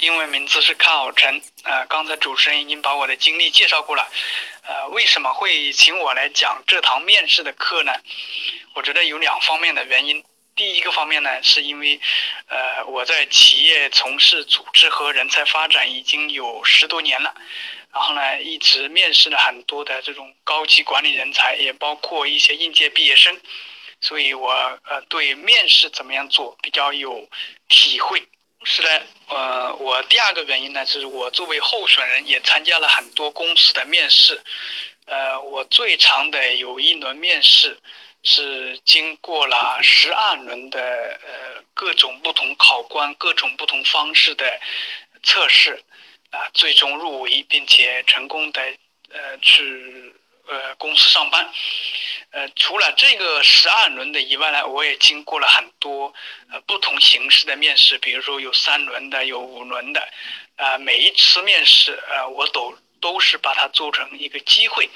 英文名字是康好陈，呃，刚才主持人已经把我的经历介绍过了，呃，为什么会请我来讲这堂面试的课呢？我觉得有两方面的原因，第一个方面呢，是因为，呃，我在企业从事组织和人才发展已经有十多年了，然后呢，一直面试了很多的这种高级管理人才，也包括一些应届毕业生。所以，我呃对面试怎么样做比较有体会。同时呢，呃，我第二个原因呢，就是我作为候选人也参加了很多公司的面试。呃，我最长的有一轮面试是经过了十二轮的呃各种不同考官、各种不同方式的测试，啊，最终入围，并且成功的呃去。呃，公司上班，呃，除了这个十二轮的以外呢，我也经过了很多呃不同形式的面试，比如说有三轮的，有五轮的，啊，每一次面试，呃，我都都是把它做成一个机会，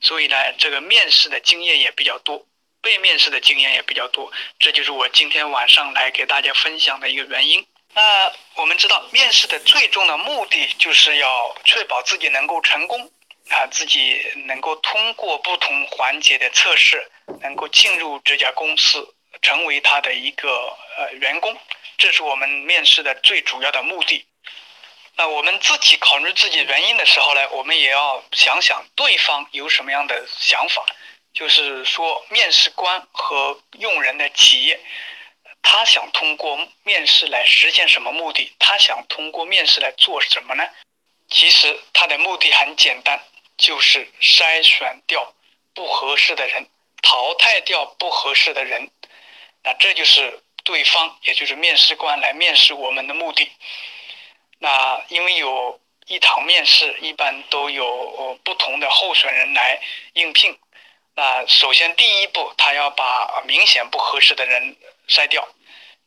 所以呢，这个面试的经验也比较多，被面试的经验也比较多，这就是我今天晚上来给大家分享的一个原因。那我们知道，面试的最终的目的就是要确保自己能够成功。啊，自己能够通过不同环节的测试，能够进入这家公司，成为他的一个呃员工，这是我们面试的最主要的目的。那我们自己考虑自己原因的时候呢，我们也要想想对方有什么样的想法。就是说，面试官和用人的企业，他想通过面试来实现什么目的？他想通过面试来做什么呢？其实他的目的很简单。就是筛选掉不合适的人，淘汰掉不合适的人，那这就是对方，也就是面试官来面试我们的目的。那因为有一堂面试，一般都有不同的候选人来应聘。那首先第一步，他要把明显不合适的人筛掉；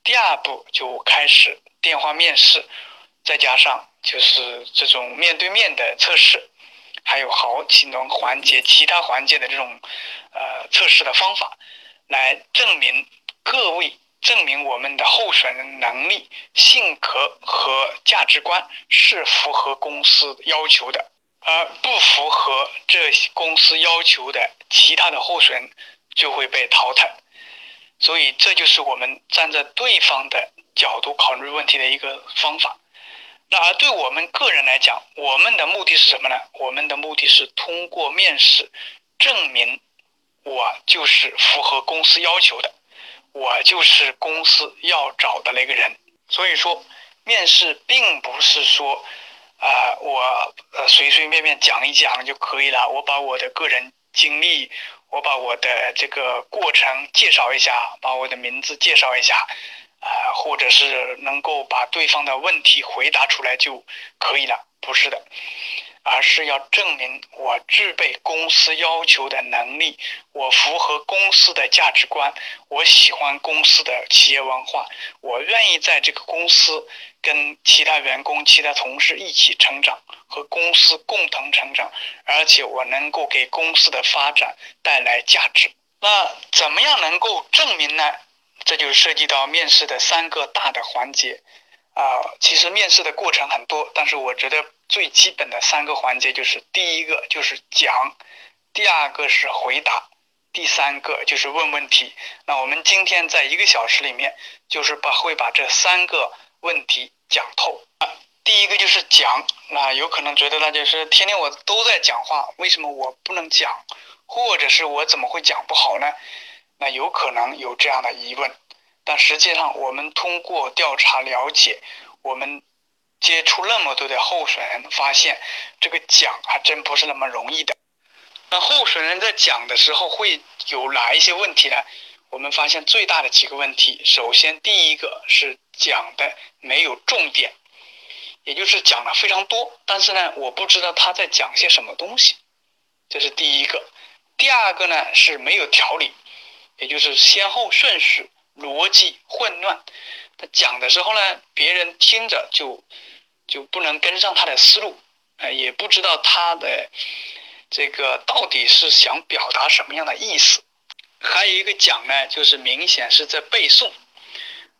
第二步就开始电话面试，再加上就是这种面对面的测试。还有好几种环节，其他环节的这种呃测试的方法，来证明各位证明我们的候选人能力、性格和价值观是符合公司要求的，而不符合这公司要求的其他的候选人就会被淘汰。所以这就是我们站在对方的角度考虑问题的一个方法。那而对我们个人来讲，我们的目的是什么呢？我们的目的是通过面试证明我就是符合公司要求的，我就是公司要找的那个人。所以说，面试并不是说啊，我随随便便讲一讲就可以了。我把我的个人经历，我把我的这个过程介绍一下，把我的名字介绍一下。啊，或者是能够把对方的问题回答出来就可以了，不是的，而是要证明我具备公司要求的能力，我符合公司的价值观，我喜欢公司的企业文化，我愿意在这个公司跟其他员工、其他同事一起成长，和公司共同成长，而且我能够给公司的发展带来价值。那怎么样能够证明呢？这就涉及到面试的三个大的环节，啊，其实面试的过程很多，但是我觉得最基本的三个环节就是第一个就是讲，第二个是回答，第三个就是问问题。那我们今天在一个小时里面，就是把会把这三个问题讲透啊。第一个就是讲，那有可能觉得那就是天天我都在讲话，为什么我不能讲，或者是我怎么会讲不好呢？那有可能有这样的疑问，但实际上我们通过调查了解，我们接触那么多的候选人，发现这个讲还真不是那么容易的。那候选人在讲的时候会有哪一些问题呢？我们发现最大的几个问题，首先第一个是讲的没有重点，也就是讲了非常多，但是呢，我不知道他在讲些什么东西，这是第一个。第二个呢是没有条理，也就是先后顺序逻辑混乱。他讲的时候呢，别人听着就就不能跟上他的思路，呃，也不知道他的这个到底是想表达什么样的意思。还有一个讲呢，就是明显是在背诵。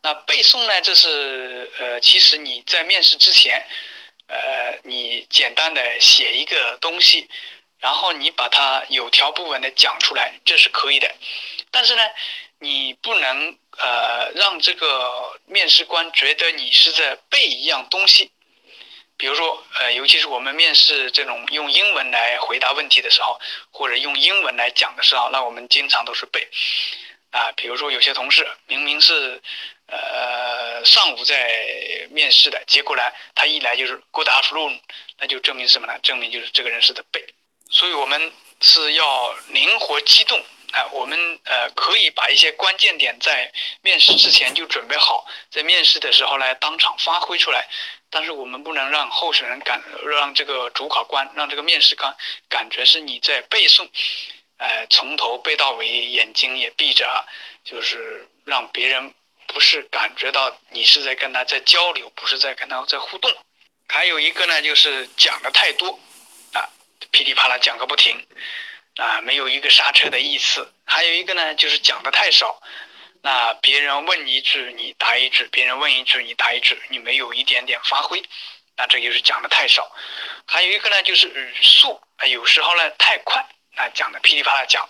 那背诵呢？这是呃，其实你在面试之前，呃，你简单的写一个东西，然后你把它有条不紊的讲出来，这是可以的。但是呢，你不能呃让这个面试官觉得你是在背一样东西。比如说呃，尤其是我们面试这种用英文来回答问题的时候，或者用英文来讲的时候，那我们经常都是背。啊，比如说有些同事明明是。呃，上午在面试的结果呢，他一来就是 good afternoon，那就证明什么呢？证明就是这个人是在背。所以我们是要灵活机动啊，我们呃可以把一些关键点在面试之前就准备好，在面试的时候呢当场发挥出来。但是我们不能让候选人感，让这个主考官，让这个面试官感觉是你在背诵，呃，从头背到尾，眼睛也闭着，就是让别人。不是感觉到你是在跟他在交流，不是在跟他在互动。还有一个呢，就是讲的太多，啊，噼里啪啦讲个不停，啊，没有一个刹车的意思。还有一个呢，就是讲的太少，那别人问一句你答一句，别人问一句你答一句，你没有一点点发挥，那这就是讲的太少。还有一个呢，就是语速，有时候呢太快，啊，讲的噼里啪啦讲，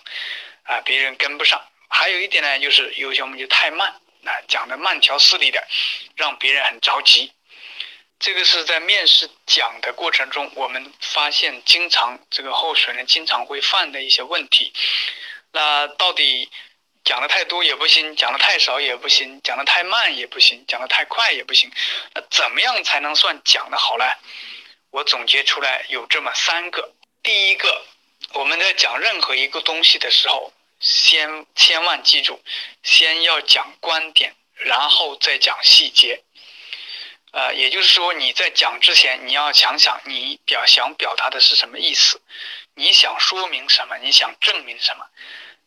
啊，别人跟不上。还有一点呢，就是有些我们就太慢。啊，讲的慢条斯理的，让别人很着急。这个是在面试讲的过程中，我们发现经常这个候选人经常会犯的一些问题。那到底讲的太多也不行，讲的太少也不行，讲的太慢也不行，讲的太快也不行。那怎么样才能算讲的好呢？我总结出来有这么三个。第一个，我们在讲任何一个东西的时候。先千万记住，先要讲观点，然后再讲细节。呃，也就是说，你在讲之前，你要想想你表想表达的是什么意思，你想说明什么，你想证明什么。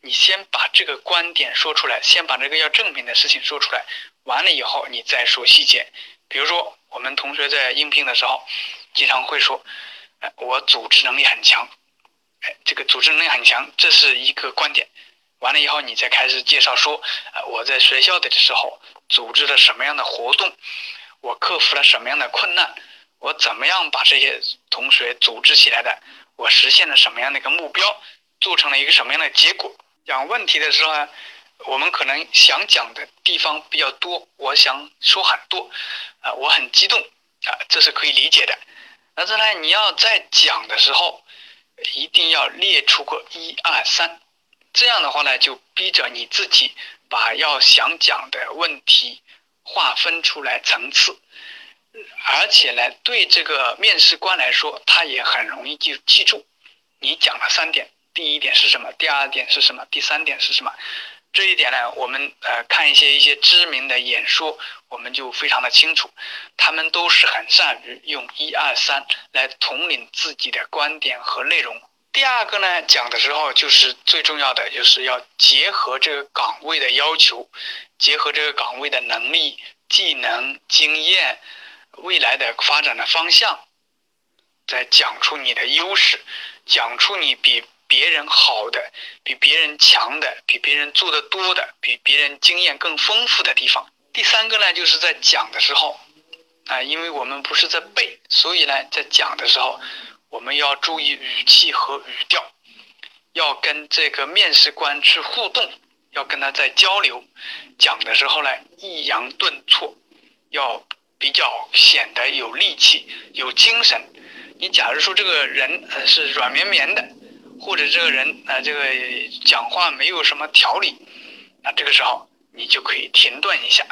你先把这个观点说出来，先把这个要证明的事情说出来，完了以后你再说细节。比如说，我们同学在应聘的时候，经常会说：“哎，我组织能力很强。”哎，这个组织能力很强，这是一个观点。完了以后，你再开始介绍说，呃，我在学校的时候组织了什么样的活动，我克服了什么样的困难，我怎么样把这些同学组织起来的，我实现了什么样的一个目标，做成了一个什么样的结果。讲问题的时候呢，我们可能想讲的地方比较多，我想说很多，啊，我很激动，啊，这是可以理解的。但是呢，你要在讲的时候。一定要列出个一二三，这样的话呢，就逼着你自己把要想讲的问题划分出来层次，而且呢，对这个面试官来说，他也很容易记记住你讲了三点，第一点是什么，第二点是什么，第三点是什么。这一点呢，我们呃看一些一些知名的演说，我们就非常的清楚，他们都是很善于用一二三来统领自己的观点和内容。第二个呢，讲的时候就是最重要的，就是要结合这个岗位的要求，结合这个岗位的能力、技能、经验、未来的发展的方向，再讲出你的优势，讲出你比。别人好的，比别人强的，比别人做的多的，比别人经验更丰富的地方。第三个呢，就是在讲的时候，啊，因为我们不是在背，所以呢，在讲的时候，我们要注意语气和语调，要跟这个面试官去互动，要跟他在交流。讲的时候呢，抑扬顿挫，要比较显得有力气、有精神。你假如说这个人呃是软绵绵的。或者这个人啊，这个讲话没有什么条理，那这个时候你就可以停顿一下，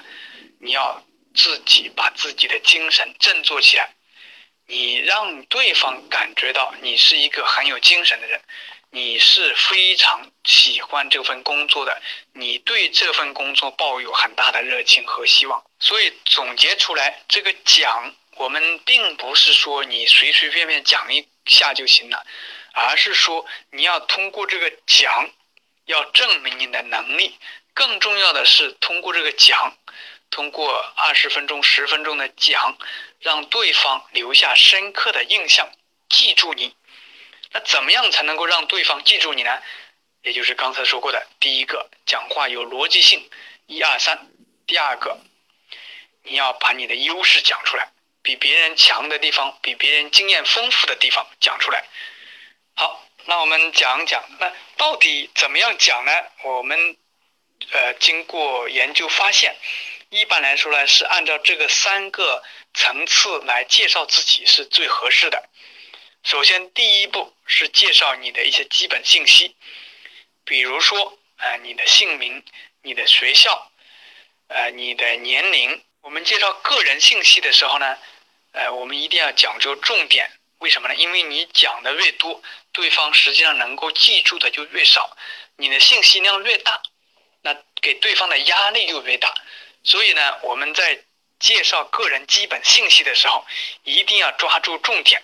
你要自己把自己的精神振作起来，你让对方感觉到你是一个很有精神的人，你是非常喜欢这份工作的，你对这份工作抱有很大的热情和希望。所以总结出来，这个讲我们并不是说你随随便便讲一下就行了，而是说你要通过这个讲，要证明你的能力。更重要的是通过这个讲，通过二十分钟、十分钟的讲，让对方留下深刻的印象，记住你。那怎么样才能够让对方记住你呢？也就是刚才说过的，第一个，讲话有逻辑性，一二三；第二个，你要把你的优势讲出来。比别人强的地方，比别人经验丰富的地方讲出来。好，那我们讲讲，那到底怎么样讲呢？我们呃经过研究发现，一般来说呢是按照这个三个层次来介绍自己是最合适的。首先，第一步是介绍你的一些基本信息，比如说呃你的姓名、你的学校、呃你的年龄。我们介绍个人信息的时候呢。呃，我们一定要讲究重点，为什么呢？因为你讲的越多，对方实际上能够记住的就越少，你的信息量越大，那给对方的压力就越大。所以呢，我们在介绍个人基本信息的时候，一定要抓住重点，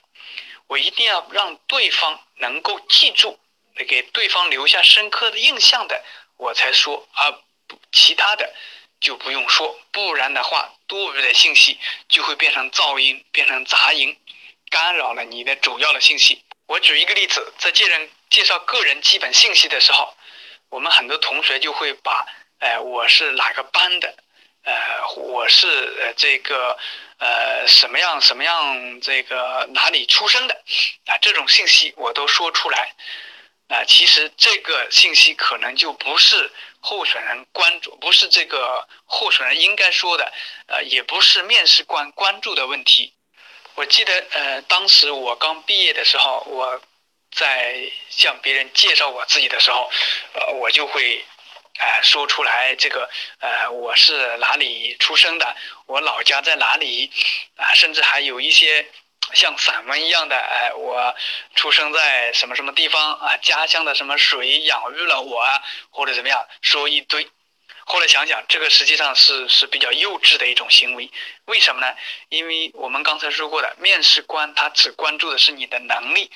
我一定要让对方能够记住，给对方留下深刻的印象的，我才说，而其他的。就不用说，不然的话，多余的信息就会变成噪音，变成杂音，干扰了你的主要的信息。我举一个例子，在介人介绍个人基本信息的时候，我们很多同学就会把，呃，我是哪个班的，呃，我是呃这个，呃，什么样什么样这个哪里出生的，啊，这种信息我都说出来。啊，其实这个信息可能就不是候选人关注，不是这个候选人应该说的，呃，也不是面试官关注的问题。我记得，呃，当时我刚毕业的时候，我在向别人介绍我自己的时候，呃，我就会，呃，说出来这个，呃，我是哪里出生的，我老家在哪里，啊，甚至还有一些。像散文一样的，哎，我出生在什么什么地方啊？家乡的什么水养育了我啊？或者怎么样，说一堆。后来想想，这个实际上是是比较幼稚的一种行为。为什么呢？因为我们刚才说过的，面试官他只关注的是你的能力、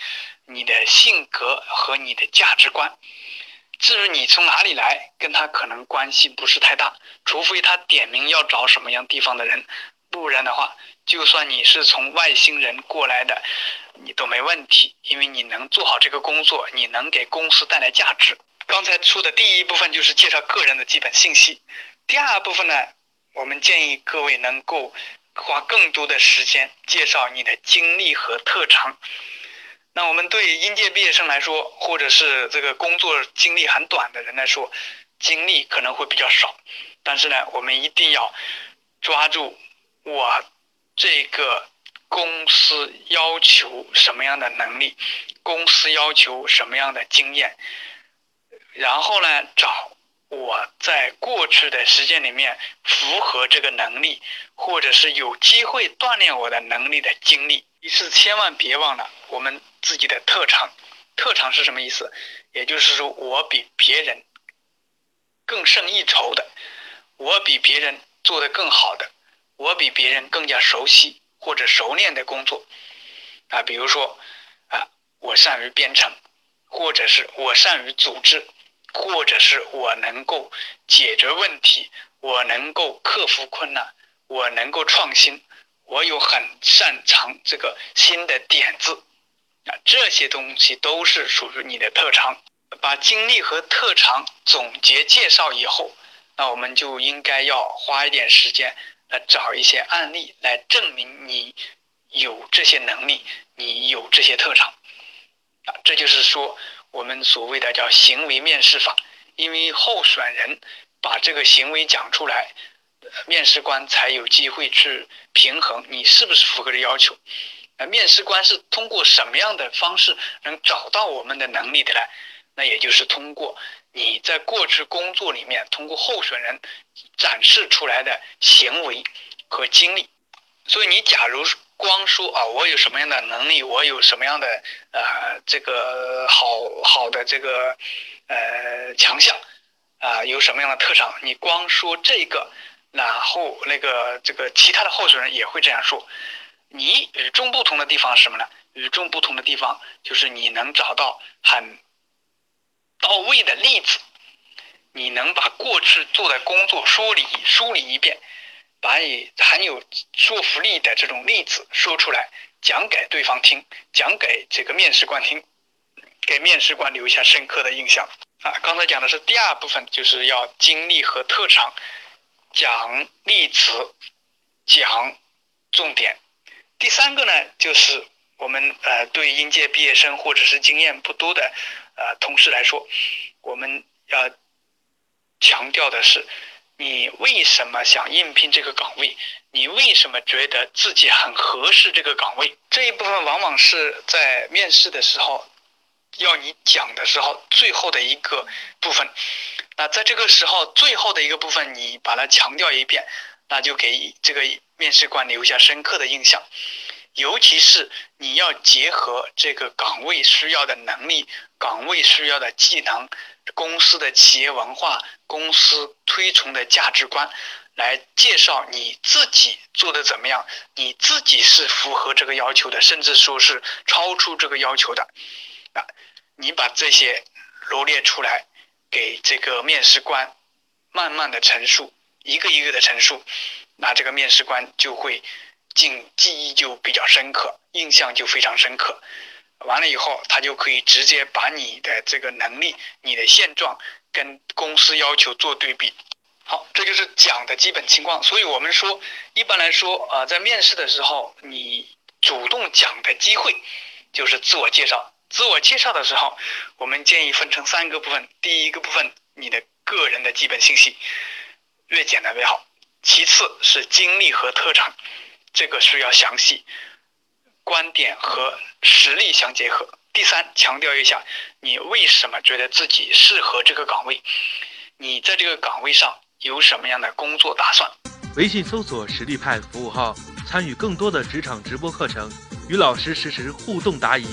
你的性格和你的价值观。至于你从哪里来，跟他可能关系不是太大，除非他点名要找什么样地方的人，不然的话。就算你是从外星人过来的，你都没问题，因为你能做好这个工作，你能给公司带来价值。刚才说的第一部分就是介绍个人的基本信息，第二部分呢，我们建议各位能够花更多的时间介绍你的经历和特长。那我们对应届毕业生来说，或者是这个工作经历很短的人来说，经历可能会比较少，但是呢，我们一定要抓住我。这个公司要求什么样的能力？公司要求什么样的经验？然后呢，找我在过去的时间里面符合这个能力，或者是有机会锻炼我的能力的经历。一次千万别忘了我们自己的特长。特长是什么意思？也就是说，我比别人更胜一筹的，我比别人做得更好的。我比别人更加熟悉或者熟练的工作，啊，比如说，啊，我善于编程，或者是我善于组织，或者是我能够解决问题，我能够克服困难，我能够创新，我有很擅长这个新的点子，啊，这些东西都是属于你的特长。把经历和特长总结介绍以后，那我们就应该要花一点时间。来找一些案例来证明你有这些能力，你有这些特长，啊，这就是说我们所谓的叫行为面试法。因为候选人把这个行为讲出来，面试官才有机会去平衡你是不是符合的要求。那面试官是通过什么样的方式能找到我们的能力的呢？那也就是通过。你在过去工作里面，通过候选人展示出来的行为和经历，所以你假如光说啊，我有什么样的能力，我有什么样的呃这个好好的这个呃强项啊，有什么样的特长，你光说这个，然后那个这个其他的候选人也会这样说，你与众不同的地方是什么呢？与众不同的地方就是你能找到很到位的例子，你能把过去做的工作梳理梳理一遍，把你很有说服力的这种例子说出来，讲给对方听，讲给这个面试官听，给面试官留下深刻的印象啊！刚才讲的是第二部分，就是要经历和特长，讲例子，讲重点。第三个呢，就是我们呃对应届毕业生或者是经验不多的呃同事来说，我们要强调的是，你为什么想应聘这个岗位？你为什么觉得自己很合适这个岗位？这一部分往往是在面试的时候要你讲的时候最后的一个部分。那在这个时候最后的一个部分，你把它强调一遍，那就给这个。面试官留下深刻的印象，尤其是你要结合这个岗位需要的能力、岗位需要的技能、公司的企业文化、公司推崇的价值观，来介绍你自己做的怎么样，你自己是符合这个要求的，甚至说是超出这个要求的。你把这些罗列出来，给这个面试官慢慢的陈述，一个一个的陈述。那这个面试官就会记记忆就比较深刻，印象就非常深刻。完了以后，他就可以直接把你的这个能力、你的现状跟公司要求做对比。好，这就是讲的基本情况。所以我们说，一般来说，呃，在面试的时候，你主动讲的机会就是自我介绍。自我介绍的时候，我们建议分成三个部分。第一个部分，你的个人的基本信息，越简单越好。其次是经历和特长，这个需要详细，观点和实力相结合。第三，强调一下你为什么觉得自己适合这个岗位，你在这个岗位上有什么样的工作打算。微信搜索“实力派”服务号，参与更多的职场直播课程，与老师实时互动答疑。